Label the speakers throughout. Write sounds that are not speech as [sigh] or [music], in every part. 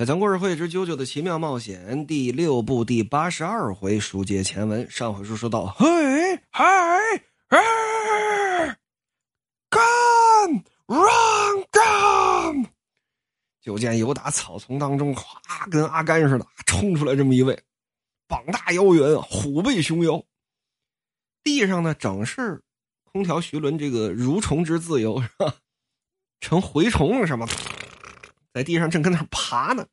Speaker 1: 在讲故事会之《啾啾的奇妙冒险》第六部第八十二回书接前文。上回书说到，嘿，嗨，哎，干，run gun！就见由打草丛当中，哗，跟阿甘似的冲出来这么一位，膀大腰圆，虎背熊腰。地上呢，整是空调徐伦这个蠕虫之自由，是吧？成蛔虫了是吗？在地上正跟那爬呢，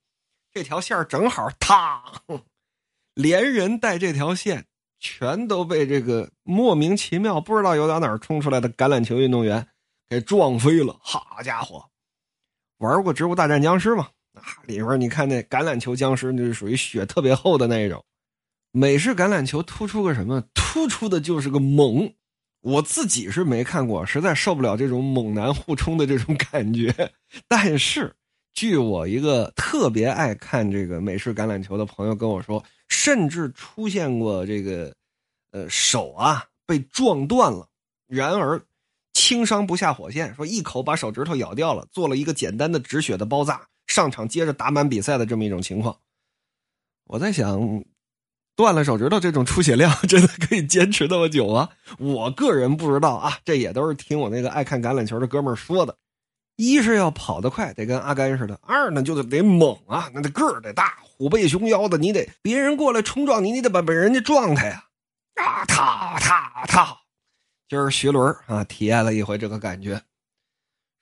Speaker 1: 这条线正好，踏，[laughs] 连人带这条线全都被这个莫名其妙、不知道由打哪儿冲出来的橄榄球运动员给撞飞了。好家伙，玩过《植物大战僵尸》吗？啊，里边你看那橄榄球僵尸，那是属于血特别厚的那种。美式橄榄球突出个什么？突出的就是个猛。我自己是没看过，实在受不了这种猛男互冲的这种感觉，[laughs] 但是。据我一个特别爱看这个美式橄榄球的朋友跟我说，甚至出现过这个，呃，手啊被撞断了，然而轻伤不下火线，说一口把手指头咬掉了，做了一个简单的止血的包扎，上场接着打满比赛的这么一种情况。我在想，断了手指头这种出血量真的可以坚持那么久啊？我个人不知道啊，这也都是听我那个爱看橄榄球的哥们儿说的。一是要跑得快，得跟阿甘似的；二呢，就得猛啊，那得个儿得大，虎背熊腰的。你得别人过来冲撞你，你得把把人家撞开呀！啊，踏踏踏！今儿徐伦啊，体验了一回这个感觉，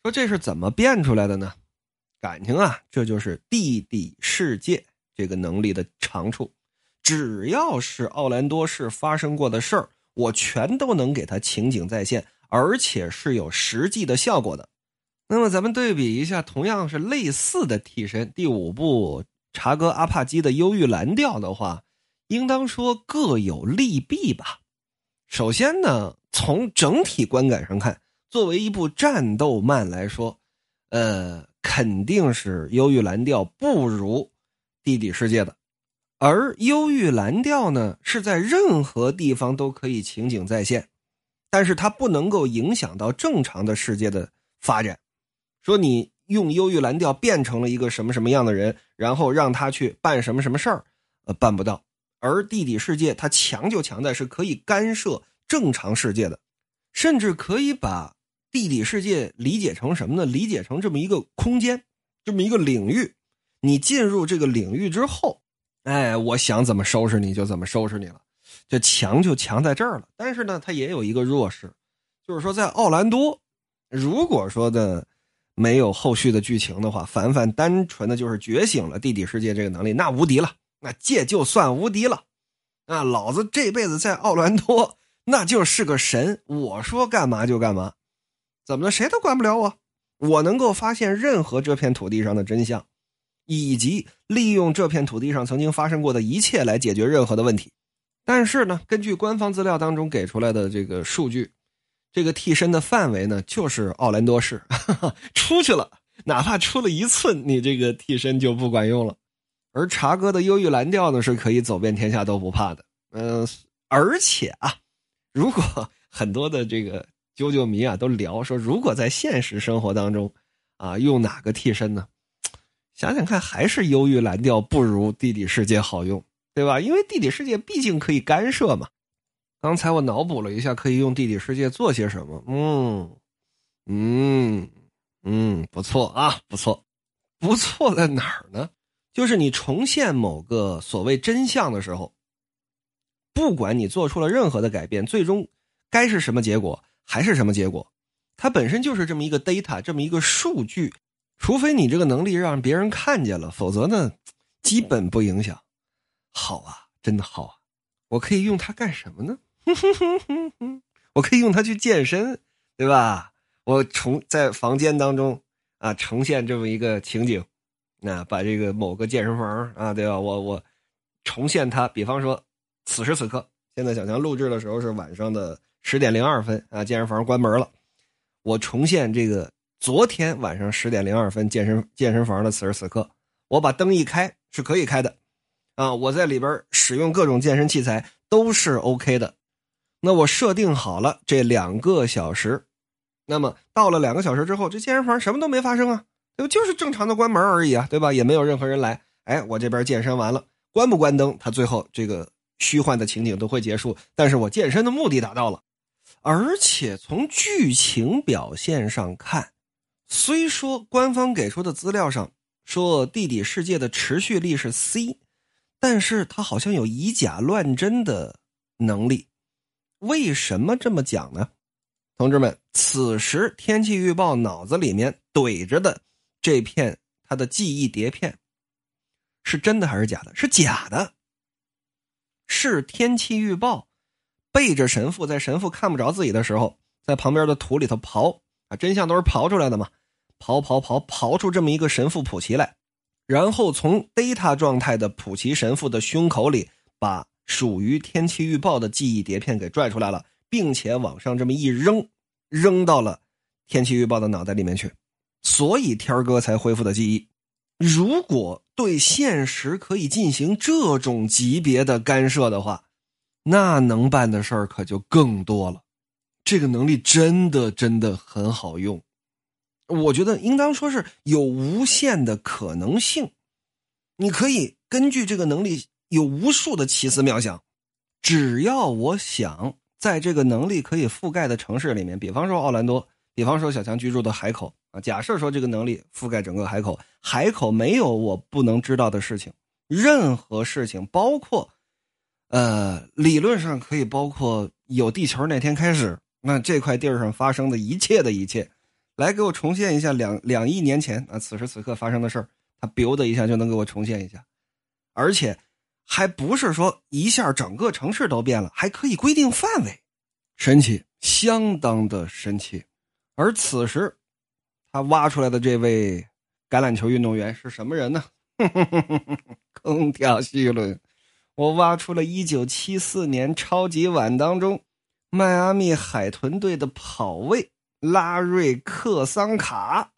Speaker 1: 说这是怎么变出来的呢？感情啊，这就是地底世界这个能力的长处。只要是奥兰多市发生过的事儿，我全都能给他情景再现，而且是有实际的效果的。那么咱们对比一下，同样是类似的替身，第五部查哥阿帕基的忧郁蓝调的话，应当说各有利弊吧。首先呢，从整体观感上看，作为一部战斗漫来说，呃，肯定是忧郁蓝调不如地底世界的。而忧郁蓝调呢，是在任何地方都可以情景再现，但是它不能够影响到正常的世界的发展。说你用忧郁蓝调变成了一个什么什么样的人，然后让他去办什么什么事儿，呃，办不到。而地底世界它强就强在是可以干涉正常世界的，甚至可以把地底世界理解成什么呢？理解成这么一个空间，这么一个领域。你进入这个领域之后，哎，我想怎么收拾你就怎么收拾你了。这强就强在这儿了。但是呢，它也有一个弱势，就是说在奥兰多，如果说的。没有后续的剧情的话，凡凡单纯的就是觉醒了地底世界这个能力，那无敌了，那借就算无敌了。啊，老子这辈子在奥兰多那就是个神，我说干嘛就干嘛，怎么的谁都管不了我。我能够发现任何这片土地上的真相，以及利用这片土地上曾经发生过的一切来解决任何的问题。但是呢，根据官方资料当中给出来的这个数据。这个替身的范围呢，就是奥兰多市，[laughs] 出去了，哪怕出了一寸，你这个替身就不管用了。而茶哥的忧郁蓝调呢，是可以走遍天下都不怕的。嗯，而且啊，如果 [laughs] 很多的这个啾啾迷啊都聊说，如果在现实生活当中，啊，用哪个替身呢？想想看，还是忧郁蓝调不如地底世界好用，对吧？因为地底世界毕竟可以干涉嘛。刚才我脑补了一下，可以用地底世界做些什么？嗯，嗯，嗯，不错啊，不错，不错在哪儿呢？就是你重现某个所谓真相的时候，不管你做出了任何的改变，最终该是什么结果还是什么结果，它本身就是这么一个 data，这么一个数据。除非你这个能力让别人看见了，否则呢，基本不影响。好啊，真的好啊，我可以用它干什么呢？哼哼哼哼哼，我可以用它去健身，对吧？我重在房间当中啊呈现这么一个情景，那把这个某个健身房啊，对吧？我我重现它，比方说此时此刻，现在小强录制的时候是晚上的十点零二分啊，健身房关门了。我重现这个昨天晚上十点零二分健身健身房的此时此刻，我把灯一开是可以开的啊，我在里边使用各种健身器材都是 OK 的。那我设定好了这两个小时，那么到了两个小时之后，这健身房什么都没发生啊，对吧？就是正常的关门而已啊，对吧？也没有任何人来。哎，我这边健身完了，关不关灯，他最后这个虚幻的情景都会结束。但是我健身的目的达到了，而且从剧情表现上看，虽说官方给出的资料上说地底世界的持续力是 C，但是他好像有以假乱真的能力。为什么这么讲呢？同志们，此时天气预报脑子里面怼着的这片他的记忆碟片，是真的还是假的？是假的。是天气预报背着神父，在神父看不着自己的时候，在旁边的土里头刨啊，真相都是刨出来的嘛，刨刨刨刨出这么一个神父普奇来，然后从 data 状态的普奇神父的胸口里把属于天气预报的记忆碟片给拽出来了。并且往上这么一扔，扔到了天气预报的脑袋里面去，所以天哥才恢复的记忆。如果对现实可以进行这种级别的干涉的话，那能办的事儿可就更多了。这个能力真的真的很好用，我觉得应当说是有无限的可能性。你可以根据这个能力有无数的奇思妙想，只要我想。在这个能力可以覆盖的城市里面，比方说奥兰多，比方说小强居住的海口啊。假设说这个能力覆盖整个海口，海口没有我不能知道的事情，任何事情，包括，呃，理论上可以包括有地球那天开始，那这块地儿上发生的一切的一切，来给我重现一下两两亿年前啊，此时此刻发生的事儿，他 biu 的一下就能给我重现一下，而且。还不是说一下整个城市都变了，还可以规定范围，神奇，相当的神奇。而此时，他挖出来的这位橄榄球运动员是什么人呢？哼哼哼哼哼空调希伦，我挖出了一九七四年超级碗当中，迈阿密海豚队的跑卫拉瑞克桑卡。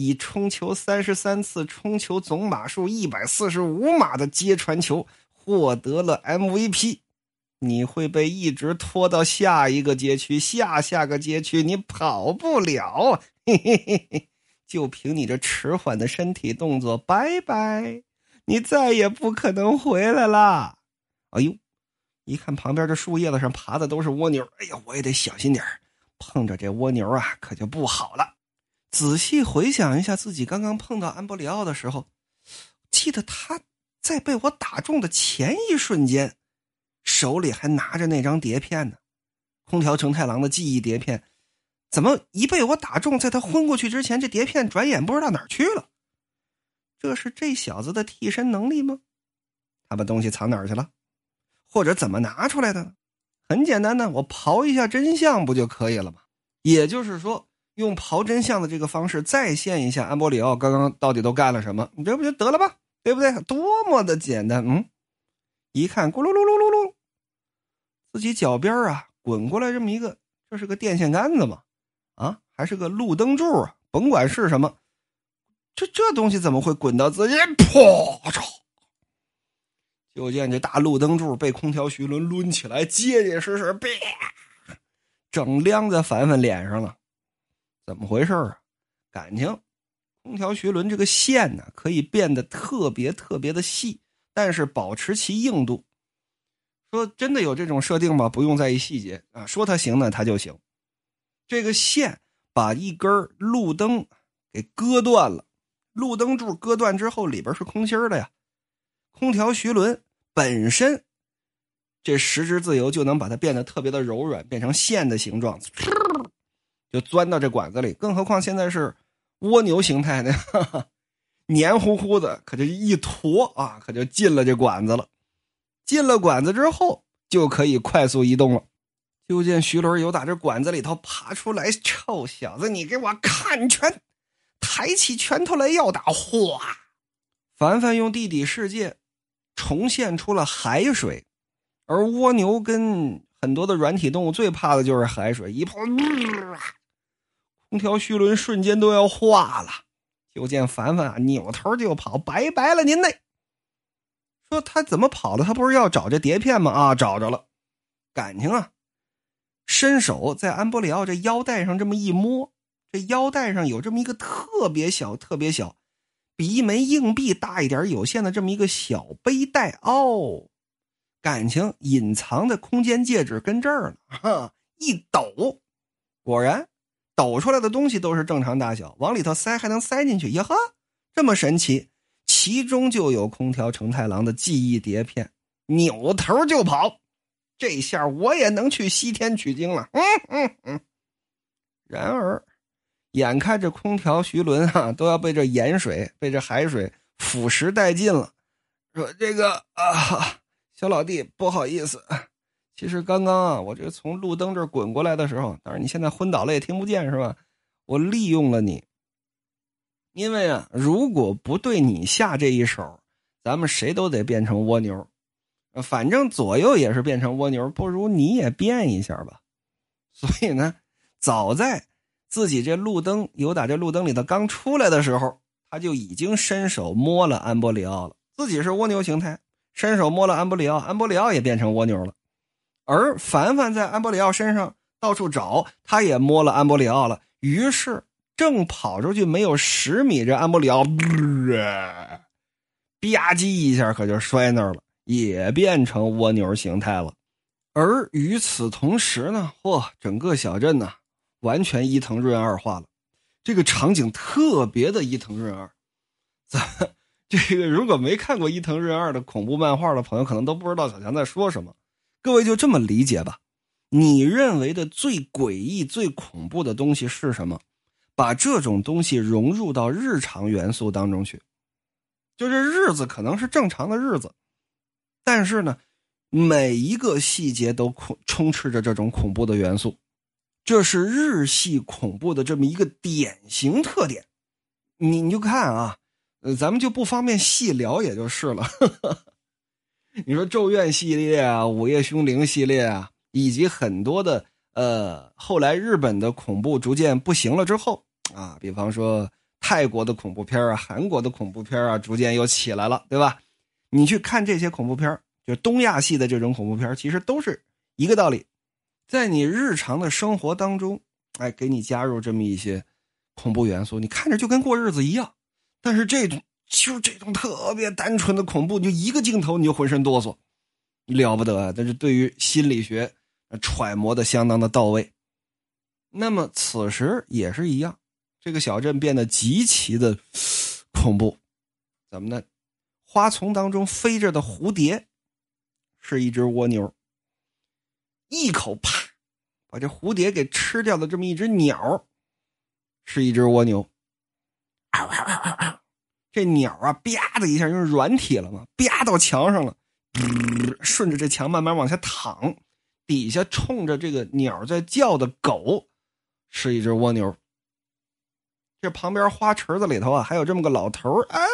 Speaker 1: 以冲球三十三次，冲球总码数一百四十五码的接传球，获得了 MVP。你会被一直拖到下一个街区，下下个街区你跑不了，嘿嘿嘿嘿，就凭你这迟缓的身体动作，拜拜，你再也不可能回来了。哎呦，一看旁边这树叶子上爬的都是蜗牛，哎呀，我也得小心点碰着这蜗牛啊，可就不好了。仔细回想一下，自己刚刚碰到安博里奥的时候，记得他在被我打中的前一瞬间，手里还拿着那张碟片呢，空调承太郎的记忆碟片。怎么一被我打中，在他昏过去之前，这碟片转眼不知道哪儿去了？这是这小子的替身能力吗？他把东西藏哪儿去了？或者怎么拿出来的？很简单呢，我刨一下真相不就可以了吗？也就是说。用刨真相的这个方式再现一下安波里奥刚刚到底都干了什么，你这不就得了吧？对不对？多么的简单！嗯，一看咕噜噜噜噜噜，自己脚边啊滚过来这么一个，这是个电线杆子嘛？啊，还是个路灯柱啊？甭管是什么，这这东西怎么会滚到自己？啪嚓！就见这大路灯柱被空调徐伦抡起来，结结实实，啪，整亮在凡凡脸上了。怎么回事啊？感情空调徐轮这个线呢，可以变得特别特别的细，但是保持其硬度。说真的有这种设定吗？不用在意细节啊。说它行呢，它就行。这个线把一根路灯给割断了，路灯柱割断之后，里边是空心的呀。空调徐轮本身这十只自由就能把它变得特别的柔软，变成线的形状。就钻到这管子里，更何况现在是蜗牛形态的，黏糊糊的，可就一坨啊，可就进了这管子了。进了管子之后，就可以快速移动了。就见徐伦由打这管子里头爬出来，臭小子，你给我看拳！抬起拳头来要打，哗！凡凡用地底世界重现出了海水，而蜗牛跟很多的软体动物最怕的就是海水，一碰。空调虚轮瞬间都要化了，就见凡凡啊扭头就跑，拜拜了您嘞。说他怎么跑的？他不是要找这碟片吗？啊，找着了，感情啊，伸手在安波里奥这腰带上这么一摸，这腰带上有这么一个特别小、特别小，比一枚硬币大一点、有限的这么一个小背带哦。感情隐藏的空间戒指跟这儿呢，哈，一抖，果然抖出来的东西都是正常大小，往里头塞还能塞进去，呀呵，这么神奇！其中就有空调承太郎的记忆碟片，扭头就跑。这下我也能去西天取经了。嗯嗯嗯。然而，眼看着空调徐伦啊都要被这盐水、被这海水腐蚀殆尽了，说这个啊，小老弟不好意思，其实刚刚啊，我这从路灯这儿滚过来的时候，当然你现在昏倒了也听不见是吧？我利用了你，因为啊，如果不对你下这一手，咱们谁都得变成蜗牛。反正左右也是变成蜗牛，不如你也变一下吧。所以呢，早在自己这路灯有打这路灯里头刚出来的时候，他就已经伸手摸了安波里奥了。自己是蜗牛形态，伸手摸了安波里奥，安波里奥也变成蜗牛了。而凡凡在安波里奥身上到处找，他也摸了安波里奥了。于是正跑出去没有十米，这安波里奥 [laughs] 吧唧一下可就摔那儿了。也变成蜗牛形态了，而与此同时呢，嚯，整个小镇呢完全伊藤润二化了，这个场景特别的伊藤润二。咱 [laughs] 这个如果没看过伊藤润二的恐怖漫画的朋友，可能都不知道小强在说什么。各位就这么理解吧，你认为的最诡异、最恐怖的东西是什么？把这种东西融入到日常元素当中去，就这日子可能是正常的日子。但是呢，每一个细节都恐充斥着这种恐怖的元素，这是日系恐怖的这么一个典型特点。你你就看啊，呃，咱们就不方便细聊，也就是了。你说《咒怨》系列啊，《午夜凶铃》系列啊，以及很多的呃，后来日本的恐怖逐渐不行了之后啊，比方说泰国的恐怖片啊，韩国的恐怖片啊，逐渐又起来了，对吧？你去看这些恐怖片就东亚系的这种恐怖片其实都是一个道理，在你日常的生活当中，哎，给你加入这么一些恐怖元素，你看着就跟过日子一样。但是这种就这种特别单纯的恐怖，就一个镜头你就浑身哆嗦，了不得啊！但是对于心理学揣摩的相当的到位。那么此时也是一样，这个小镇变得极其的恐怖，怎么呢？花丛当中飞着的蝴蝶，是一只蜗牛。一口啪，把这蝴蝶给吃掉的这么一只鸟，是一只蜗牛。这鸟啊，吧的一下，因为软体了嘛，吧到墙上了，顺着这墙慢慢往下躺。底下冲着这个鸟在叫的狗，是一只蜗牛。这旁边花池子里头啊，还有这么个老头哎呀！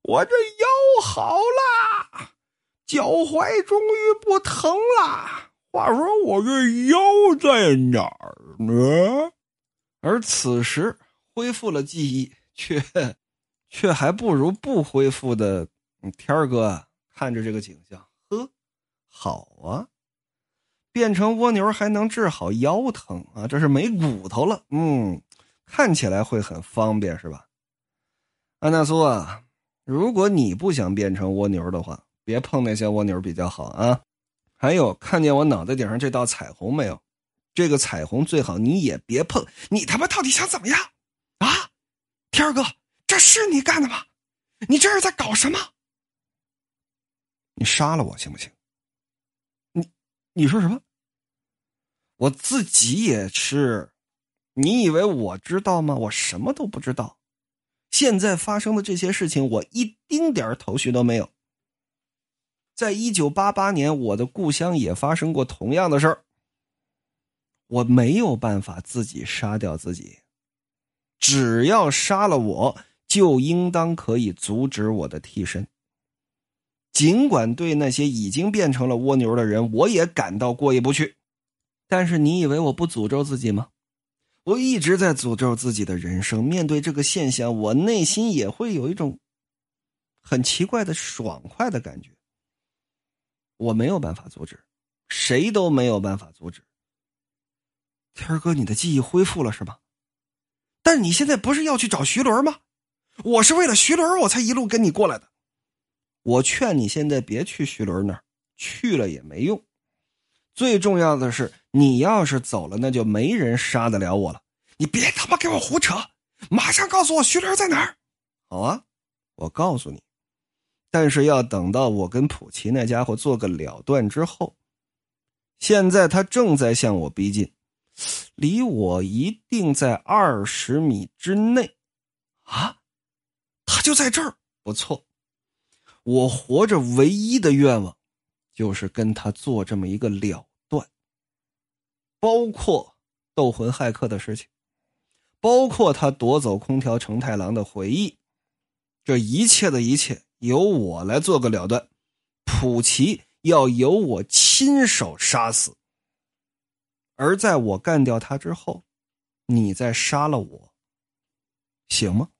Speaker 1: 我这腰好啦，脚踝终于不疼啦。话说我这腰在哪儿呢？而此时恢复了记忆，却却还不如不恢复的天儿哥看着这个景象，呵，好啊，变成蜗牛还能治好腰疼啊，这是没骨头了，嗯，看起来会很方便是吧？安娜苏啊。如果你不想变成蜗牛的话，别碰那些蜗牛比较好啊。还有，看见我脑袋顶上这道彩虹没有？这个彩虹最好你也别碰。你他妈到底想怎么样？啊，天哥，这是你干的吗？你这是在搞什么？你杀了我行不行？你你说什么？我自己也是。你以为我知道吗？我什么都不知道。现在发生的这些事情，我一丁点头绪都没有。在一九八八年，我的故乡也发生过同样的事儿。我没有办法自己杀掉自己，只要杀了我，就应当可以阻止我的替身。尽管对那些已经变成了蜗牛的人，我也感到过意不去，但是你以为我不诅咒自己吗？我一直在诅咒自己的人生。面对这个现象，我内心也会有一种很奇怪的爽快的感觉。我没有办法阻止，谁都没有办法阻止。天哥，你的记忆恢复了是吧？但是你现在不是要去找徐伦吗？我是为了徐伦我才一路跟你过来的。我劝你现在别去徐伦那儿，去了也没用。最重要的是，你要是走了，那就没人杀得了我了。你别他妈给我胡扯！马上告诉我徐伦在哪儿。好啊，我告诉你。但是要等到我跟普奇那家伙做个了断之后。现在他正在向我逼近，离我一定在二十米之内。啊，他就在这儿。不错，我活着唯一的愿望，就是跟他做这么一个了断。包括斗魂骇客的事情，包括他夺走空调承太郎的回忆，这一切的一切，由我来做个了断。普奇。要由我亲手杀死，而在我干掉他之后，你再杀了我，行吗？